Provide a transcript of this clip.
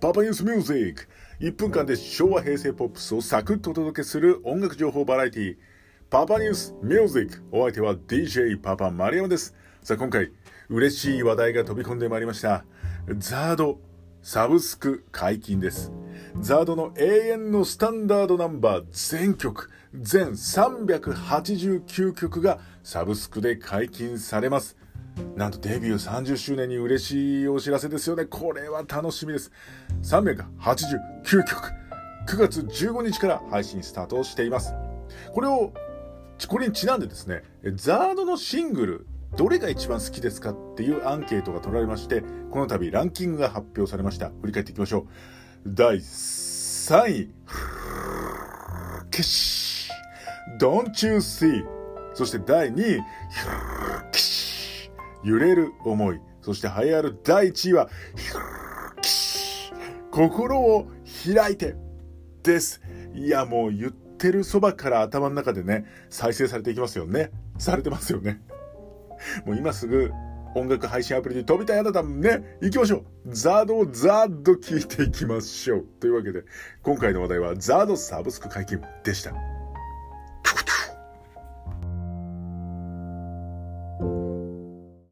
パパニュースミュージック1分間で昭和平成ポップスをサクッとお届けする音楽情報バラエティパパニュースミュージックお相手は DJ パパ丸山です。さあ今回嬉しい話題が飛び込んでまいりました。ザードサブスク解禁です。ザードの永遠のスタンダードナンバー全曲全389曲がサブスクで解禁されます。なんとデビュー30周年に嬉しいお知らせですよね。これは楽しみです。389曲。9月15日から配信スタートしています。これを、これにちなんでですね、ザードのシングル、どれが一番好きですかっていうアンケートが取られまして、この度ランキングが発表されました。振り返っていきましょう。第3位、ケシ Don't You See そして第2位、ケシ揺れる思い。そして栄えある第1位は、心を開いてです。いや、もう言ってるそばから頭の中でね、再生されていきますよね。されてますよね。もう今すぐ音楽配信アプリに飛びたいあなたもね、行きましょうザードをザード聞いていきましょうというわけで、今回の話題はザードサブスク解禁でした。